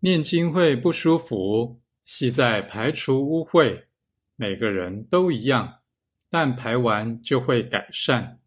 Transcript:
念经会不舒服系在排除污秽每个人都一样但排完就会改善。